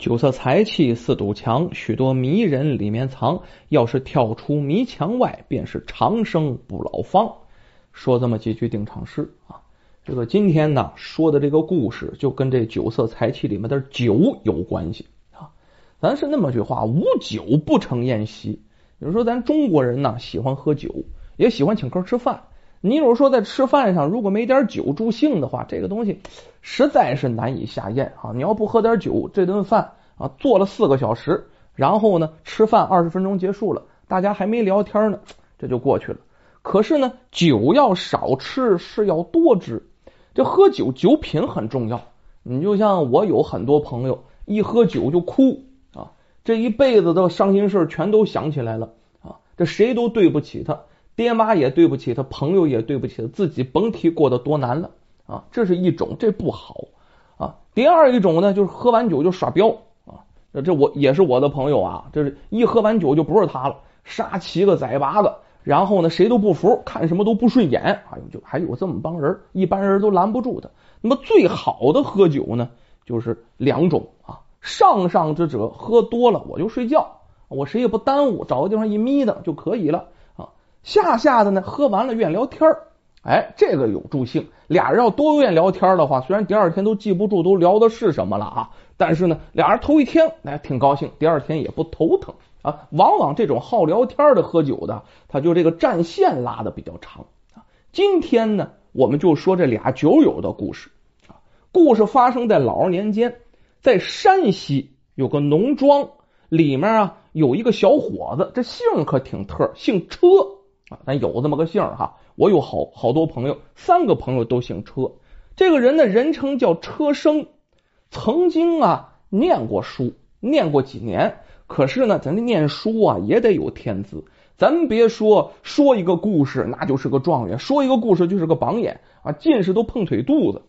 酒色财气四堵墙，许多迷人里面藏。要是跳出迷墙外，便是长生不老方。说这么几句定场诗啊。这个今天呢说的这个故事，就跟这酒色财气里面的酒有关系啊。咱是那么句话，无酒不成宴席。比如说，咱中国人呢喜欢喝酒，也喜欢请客吃饭。你有说在吃饭上如果没点酒助兴的话，这个东西实在是难以下咽啊！你要不喝点酒，这顿饭啊做了四个小时，然后呢吃饭二十分钟结束了，大家还没聊天呢，这就过去了。可是呢，酒要少吃，是要多吃。这喝酒酒品很重要。你就像我有很多朋友，一喝酒就哭啊，这一辈子的伤心事全都想起来了啊，这谁都对不起他。爹妈也对不起他，朋友也对不起他，自己甭提过得多难了啊！这是一种，这不好啊。第二一种呢，就是喝完酒就耍彪啊。这我也是我的朋友啊，这是一喝完酒就不是他了，杀七个宰八个，然后呢谁都不服，看什么都不顺眼。哎呦，就还有这么帮人，一般人都拦不住他。那么最好的喝酒呢，就是两种啊。上上之者喝多了我就睡觉，我谁也不耽误，找个地方一眯瞪就可以了。下下的呢，喝完了愿聊天哎，这个有助兴。俩人要多愿聊天的话，虽然第二天都记不住都聊的是什么了啊，但是呢，俩人头一天哎挺高兴，第二天也不头疼啊。往往这种好聊天的喝酒的，他就这个战线拉的比较长啊。今天呢，我们就说这俩酒友的故事啊。故事发生在老二年间，在山西有个农庄，里面啊有一个小伙子，这姓可挺特，姓车。啊，咱有这么个姓哈，我有好好多朋友，三个朋友都姓车。这个人呢，人称叫车生，曾经啊念过书，念过几年。可是呢，咱这念书啊也得有天资。咱别说说一个故事，那就是个状元；说一个故事就是个榜眼啊，进士都碰腿肚子，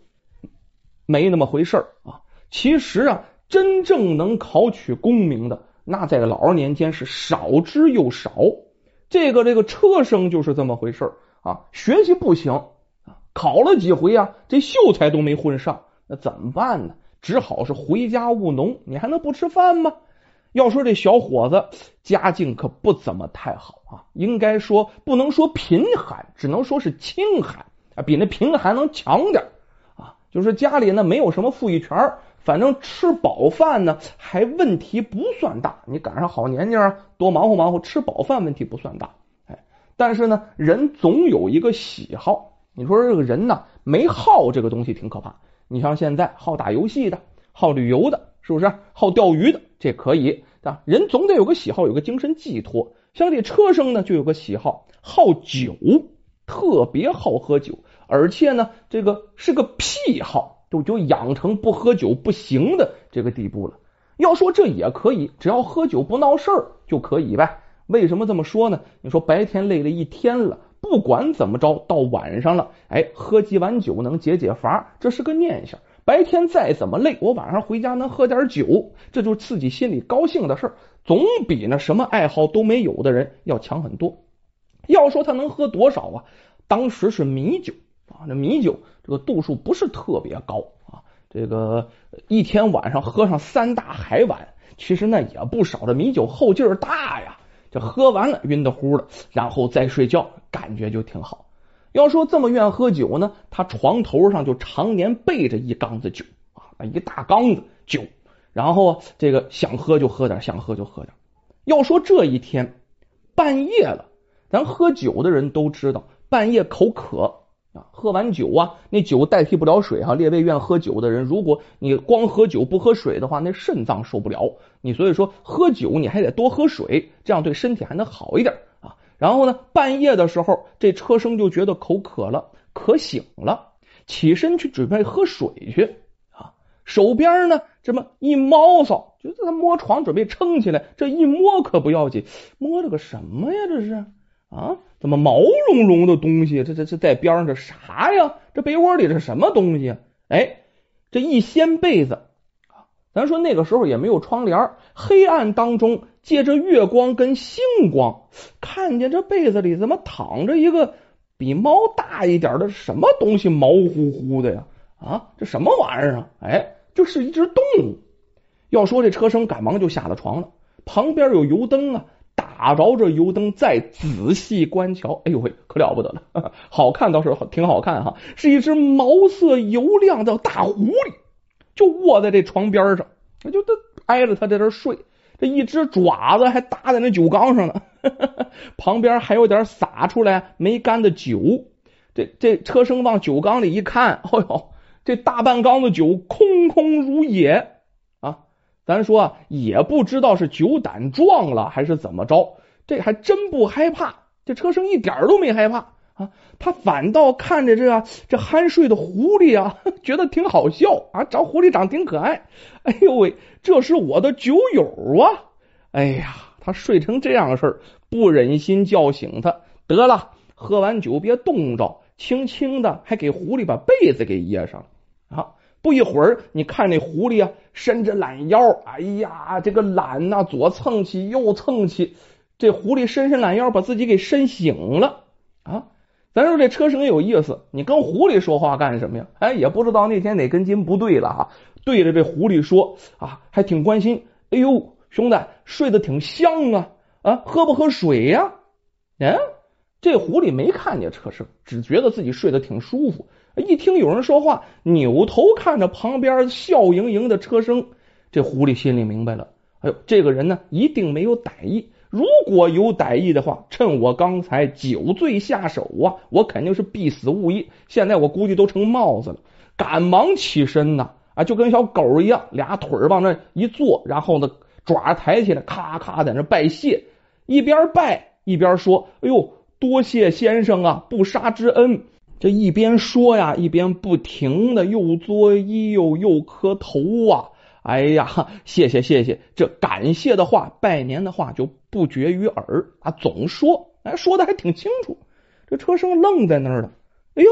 没那么回事啊。其实啊，真正能考取功名的，那在老二年间是少之又少。这个这个车生就是这么回事啊，学习不行啊，考了几回啊，这秀才都没混上，那怎么办呢？只好是回家务农。你还能不吃饭吗？要说这小伙子家境可不怎么太好啊，应该说不能说贫寒，只能说是清寒啊，比那贫寒能强点啊。就是家里呢没有什么富裕权。反正吃饱饭呢，还问题不算大。你赶上好年纪啊，多忙活忙活，吃饱饭问题不算大。哎，但是呢，人总有一个喜好。你说这个人呢，没好这个东西挺可怕。你像现在好打游戏的，好旅游的，是不是？好钓鱼的，这可以啊。人总得有个喜好，有个精神寄托。像这车生呢，就有个喜好，好酒，特别好喝酒，而且呢，这个是个癖好。就就养成不喝酒不行的这个地步了。要说这也可以，只要喝酒不闹事儿就可以呗。为什么这么说呢？你说白天累了一天了，不管怎么着，到晚上了，哎，喝几碗酒能解解乏，这是个念想。白天再怎么累，我晚上回家能喝点酒，这就是自己心里高兴的事儿，总比那什么爱好都没有的人要强很多。要说他能喝多少啊？当时是米酒。啊，那米酒这个度数不是特别高啊，这个一天晚上喝上三大海碗，其实那也不少。这米酒后劲儿大呀，这喝完了晕的乎的，然后再睡觉，感觉就挺好。要说这么愿喝酒呢，他床头上就常年备着一缸子酒啊，一大缸子酒，然后这个想喝就喝点，想喝就喝点。要说这一天半夜了，咱喝酒的人都知道，半夜口渴。啊，喝完酒啊，那酒代替不了水哈。列位愿喝酒的人，如果你光喝酒不喝水的话，那肾脏受不了。你所以说喝酒你还得多喝水，这样对身体还能好一点啊。然后呢，半夜的时候，这车生就觉得口渴了，渴醒了，起身去准备喝水去啊。手边呢这么一猫骚，就在他摸床准备撑起来，这一摸可不要紧，摸了个什么呀？这是。啊，怎么毛茸茸的东西？这这这在边上这啥呀？这被窝里这什么东西？哎，这一掀被子，咱说那个时候也没有窗帘，黑暗当中借着月光跟星光，看见这被子里怎么躺着一个比猫大一点的什么东西？毛乎乎的呀！啊，这什么玩意儿啊？哎，就是一只动物。要说这车生赶忙就下了床了，旁边有油灯啊，打着这油灯再仔细观瞧，哎呦喂，可了不得了，好看倒是挺好看哈，是一只毛色油亮的大狐狸，就卧在这床边上，就这挨着他在这睡，这一只爪子还搭在那酒缸上呢，旁边还有点洒出来没干的酒，这这车生往酒缸里一看，哎呦，这大半缸的酒空空如也。咱说也不知道是酒胆壮了还是怎么着，这还真不害怕。这车生一点都没害怕啊，他反倒看着这这酣睡的狐狸啊，觉得挺好笑啊，找狐狸长挺可爱。哎呦喂，这是我的酒友啊！哎呀，他睡成这样的事儿，不忍心叫醒他，得了，喝完酒别冻着，轻轻的还给狐狸把被子给掖上了啊。不一会儿，你看那狐狸啊，伸着懒腰，哎呀，这个懒呐，左蹭起右蹭起，这狐狸伸伸懒腰，把自己给伸醒了啊！咱说这车生有意思，你跟狐狸说话干什么呀？哎，也不知道那天哪根筋不对了哈，对着这狐狸说啊，还挺关心。哎呦，兄弟，睡得挺香啊啊，喝不喝水呀？嗯，这狐狸没看见车声，只觉得自己睡得挺舒服。一听有人说话，扭头看着旁边笑盈盈的车声，这狐狸心里明白了。哎呦，这个人呢，一定没有歹意。如果有歹意的话，趁我刚才酒醉下手啊，我肯定是必死无疑。现在我估计都成帽子了，赶忙起身呐，啊，就跟小狗一样，俩腿往那一坐，然后呢，爪抬起来，咔咔在那拜谢，一边拜一边说：“哎呦，多谢先生啊，不杀之恩。”这一边说呀，一边不停的又作揖又又磕头啊！哎呀，谢谢谢谢，这感谢的话、拜年的话就不绝于耳啊，总说，哎，说的还挺清楚。这车生愣在那儿了，哎呦，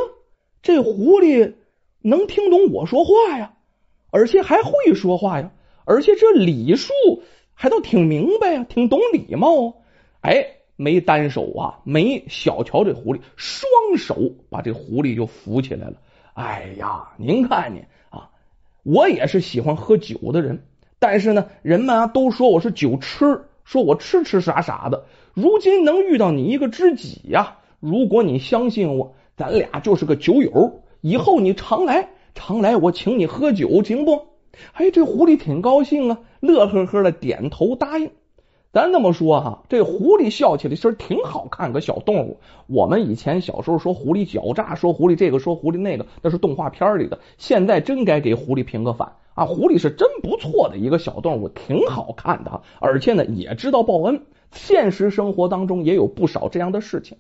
这狐狸能听懂我说话呀，而且还会说话呀，而且这礼数还都挺明白呀，挺懂礼貌啊，哎。没单手啊，没小瞧这狐狸，双手把这狐狸就扶起来了。哎呀，您看您啊，我也是喜欢喝酒的人，但是呢，人们啊都说我是酒痴，说我痴痴傻傻的。如今能遇到你一个知己呀，如果你相信我，咱俩就是个酒友，以后你常来，常来，我请你喝酒，行不？哎，这狐狸挺高兴啊，乐呵呵的点头答应。咱这么说哈，这狐狸笑起来其实挺好看个小动物。我们以前小时候说狐狸狡诈，说狐狸这个，说狐狸那个，那是动画片里的。现在真该给狐狸评个反啊！狐狸是真不错的一个小动物，挺好看的，而且呢也知道报恩。现实生活当中也有不少这样的事情。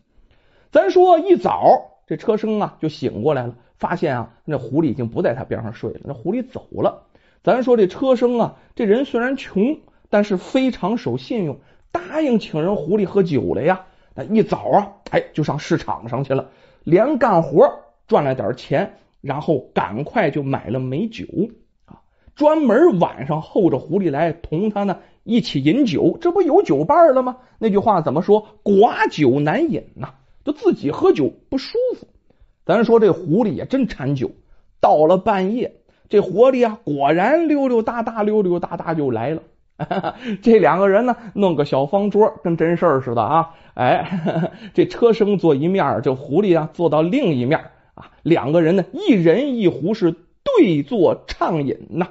咱说一早这车生啊就醒过来了，发现啊那狐狸已经不在他边上睡了，那狐狸走了。咱说这车生啊，这人虽然穷。但是非常守信用，答应请人狐狸喝酒了呀。那一早啊，哎，就上市场上去了，连干活赚了点钱，然后赶快就买了美酒啊，专门晚上候着狐狸来同他呢一起饮酒。这不有酒伴了吗？那句话怎么说？寡酒难饮呐，就自己喝酒不舒服。咱说这狐狸也真馋酒，到了半夜，这狐狸啊，果然溜溜达达，溜溜达达就来了。这两个人呢，弄个小方桌，跟真事儿似的啊！哎，这车生坐一面，这狐狸啊坐到另一面啊。两个人呢，一人一壶是对坐畅饮呐。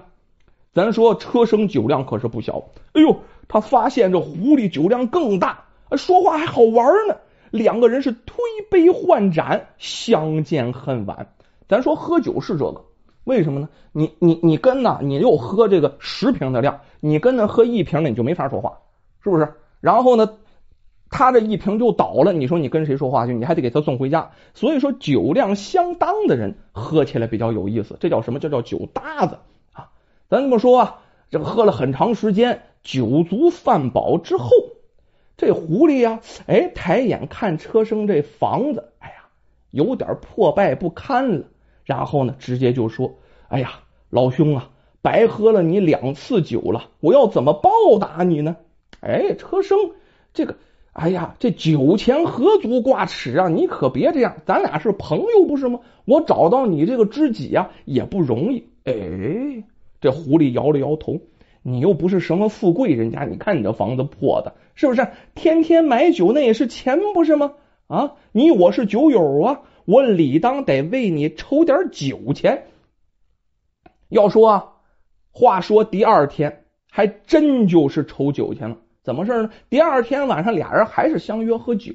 咱说车生酒量可是不小，哎呦，他发现这狐狸酒量更大，说话还好玩呢。两个人是推杯换盏，相见恨晚。咱说喝酒是这个。为什么呢？你你你跟呢？你又喝这个十瓶的量，你跟他喝一瓶的，你就没法说话，是不是？然后呢，他这一瓶就倒了，你说你跟谁说话去？你还得给他送回家。所以说，酒量相当的人喝起来比较有意思，这叫什么？这叫酒搭子啊！咱这么说啊，这个喝了很长时间，酒足饭饱之后，这狐狸呀，哎，抬眼看车生这房子，哎呀，有点破败不堪了。然后呢，直接就说：“哎呀，老兄啊，白喝了你两次酒了，我要怎么报答你呢？”哎，车生，这个，哎呀，这酒钱何足挂齿啊！你可别这样，咱俩是朋友不是吗？我找到你这个知己呀，也不容易。哎，这狐狸摇了摇头，你又不是什么富贵人家，你看你这房子破的，是不是？天天买酒那也是钱，不是吗？啊，你我是酒友啊，我理当得为你筹点酒钱。要说啊，话说第二天还真就是筹酒钱了。怎么事呢？第二天晚上俩人还是相约喝酒。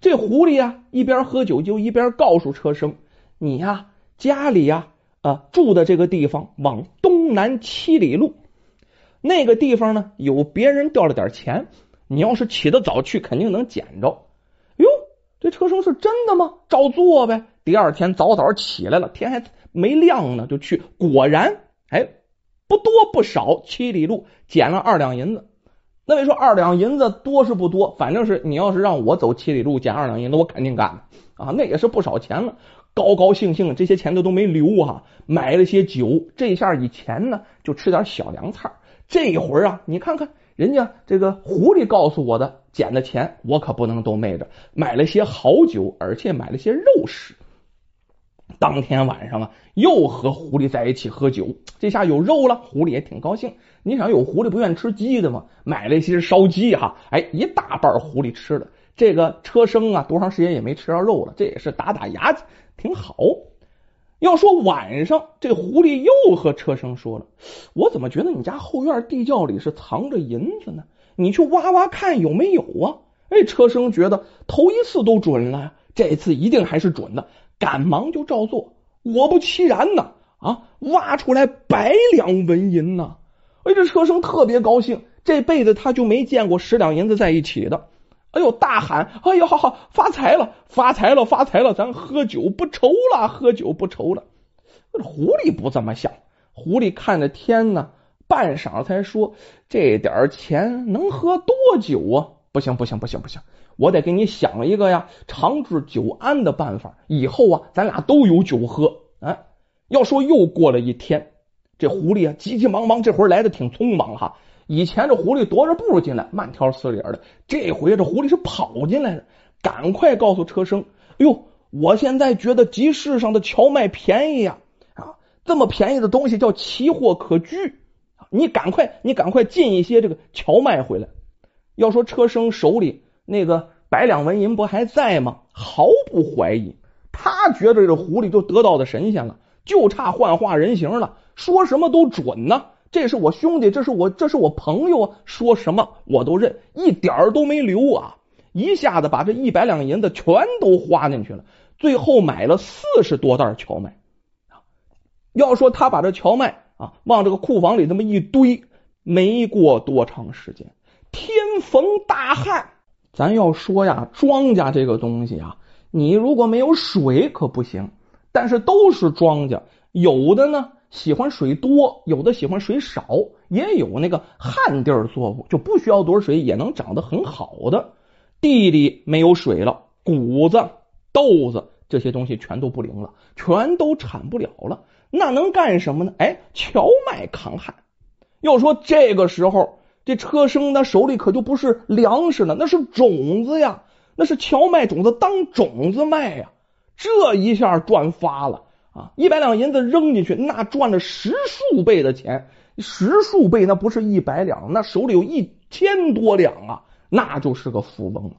这狐狸呀，一边喝酒就一边告诉车生：“你呀，家里呀，啊住的这个地方往东南七里路，那个地方呢有别人掉了点钱，你要是起得早去，肯定能捡着。”哟，这车生是真的吗？照做呗。第二天早早起来了，天还没亮呢，就去。果然，哎，不多不少，七里路捡了二两银子。那位说二两银子多是不多？反正是你要是让我走七里路捡二两银子，我肯定干啊！那也是不少钱了。高高兴兴，这些钱都都没留哈，买了些酒。这下以前呢，就吃点小凉菜。这会儿啊，你看看人家这个狐狸告诉我的捡的钱，我可不能都昧着，买了些好酒，而且买了些肉食。当天晚上啊，又和狐狸在一起喝酒，这下有肉了，狐狸也挺高兴。你想有狐狸不愿吃鸡的吗？买了一些烧鸡哈，哎，一大半狐狸吃了。这个车生啊，多长时间也没吃着肉了，这也是打打牙挺好。要说晚上，这狐狸又和车生说了：“我怎么觉得你家后院地窖里是藏着银子呢？你去挖挖看有没有啊？”哎，车生觉得头一次都准了，这次一定还是准的。赶忙就照做，果不其然呢，啊，挖出来百两纹银呢！哎，这车生特别高兴，这辈子他就没见过十两银子在一起的。哎呦，大喊：“哎呦，发财了，发财了，发财了！咱喝酒不愁了，喝酒不愁了。”狐狸不这么想，狐狸看着天呢，半晌才说：“这点钱能喝多久啊？不行，不行，不行，不行！”我得给你想一个呀，长治久安的办法。以后啊，咱俩都有酒喝。哎，要说又过了一天，这狐狸啊，急急忙忙，这回来的挺匆忙哈。以前这狐狸踱着步进来，慢条斯理的。这回这狐狸是跑进来的，赶快告诉车生：“哎呦，我现在觉得集市上的荞麦便宜呀！啊，这么便宜的东西叫奇货可居。你赶快，你赶快进一些这个荞麦回来。要说车生手里。”那个百两纹银不还在吗？毫不怀疑，他觉得这狐狸就得道的神仙了，就差幻化人形了，说什么都准呢。这是我兄弟，这是我，这是我朋友啊，说什么我都认，一点都没留啊！一下子把这一百两银子全都花进去了，最后买了四十多袋荞麦啊。要说他把这荞麦啊往这个库房里这么一堆，没过多长时间，逢大旱。咱要说呀，庄稼这个东西啊，你如果没有水可不行。但是都是庄稼，有的呢喜欢水多，有的喜欢水少，也有那个旱地作物，就不需要多少水也能长得很好的。地里没有水了，谷子、豆子这些东西全都不灵了，全都产不了了。那能干什么呢？哎，荞麦抗旱。要说这个时候。这车生那手里可就不是粮食了，那是种子呀，那是荞麦种子当种子卖呀。这一下赚发了啊！一百两银子扔进去，那赚了十数倍的钱，十数倍那不是一百两，那手里有一千多两啊，那就是个富翁了。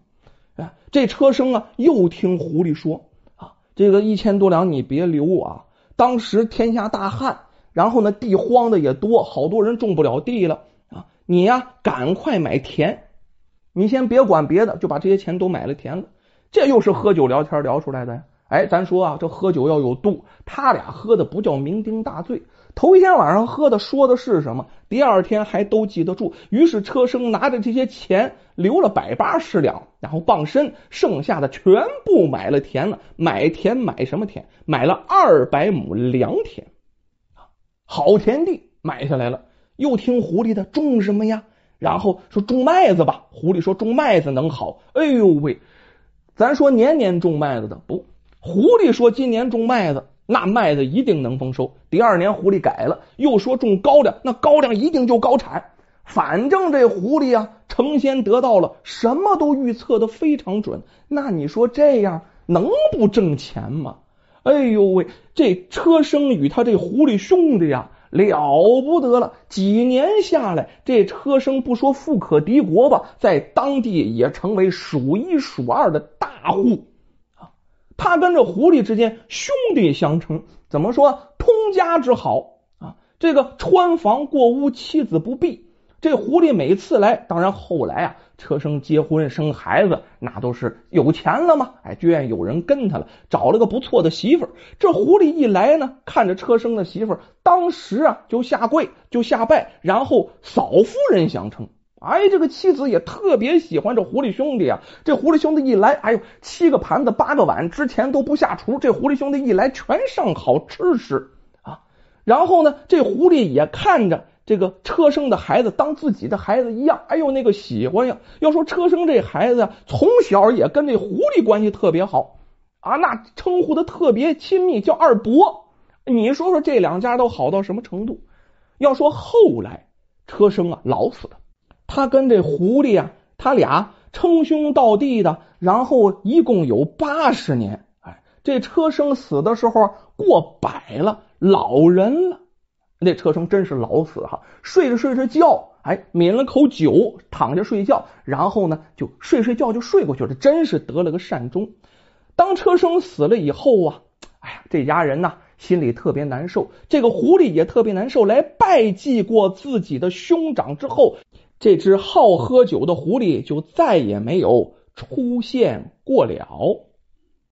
哎，这车生啊，又听狐狸说啊，这个一千多两你别留啊，当时天下大旱，然后呢地荒的也多，好多人种不了地了。你呀，赶快买田！你先别管别的，就把这些钱都买了田了。这又是喝酒聊天聊出来的。哎，咱说啊，这喝酒要有度。他俩喝的不叫酩酊大醉，头一天晚上喝的说的是什么？第二天还都记得住。于是车生拿着这些钱留了百八十两，然后傍身，剩下的全部买了田了。买田买什么田？买了二百亩良田，好田地买下来了。又听狐狸的种什么呀？然后说种麦子吧。狐狸说种麦子能好。哎呦喂，咱说年年种麦子的不？狐狸说今年种麦子，那麦子一定能丰收。第二年狐狸改了，又说种高粱，那高粱一定就高产。反正这狐狸啊，成仙得到了，什么都预测的非常准。那你说这样能不挣钱吗？哎呦喂，这车生与他这狐狸兄弟呀。了不得了！几年下来，这车生不说富可敌国吧，在当地也成为数一数二的大户啊。他跟这狐狸之间兄弟相称，怎么说通家之好啊？这个穿房过屋，妻子不避。这狐狸每次来，当然后来啊。车生结婚生孩子，那都是有钱了吗？哎，居然有人跟他了，找了个不错的媳妇儿。这狐狸一来呢，看着车生的媳妇儿，当时啊就下跪，就下拜，然后嫂夫人相称。哎，这个妻子也特别喜欢这狐狸兄弟啊。这狐狸兄弟一来，哎呦，七个盘子八个碗，之前都不下厨，这狐狸兄弟一来，全上好吃食啊。然后呢，这狐狸也看着。这个车生的孩子当自己的孩子一样，哎呦那个喜欢呀！要说车生这孩子呀，从小也跟这狐狸关系特别好啊，那称呼的特别亲密，叫二伯。你说说这两家都好到什么程度？要说后来车生啊老死了，他跟这狐狸啊，他俩称兄道弟的，然后一共有八十年。哎，这车生死的时候过百了，老人了。那车生真是老死哈，睡着睡着觉，哎，抿了口酒，躺着睡觉，然后呢，就睡睡觉就睡过去了，真是得了个善终。当车生死了以后啊，哎呀，这家人呐心里特别难受，这个狐狸也特别难受，来拜祭过自己的兄长之后，这只好喝酒的狐狸就再也没有出现过了。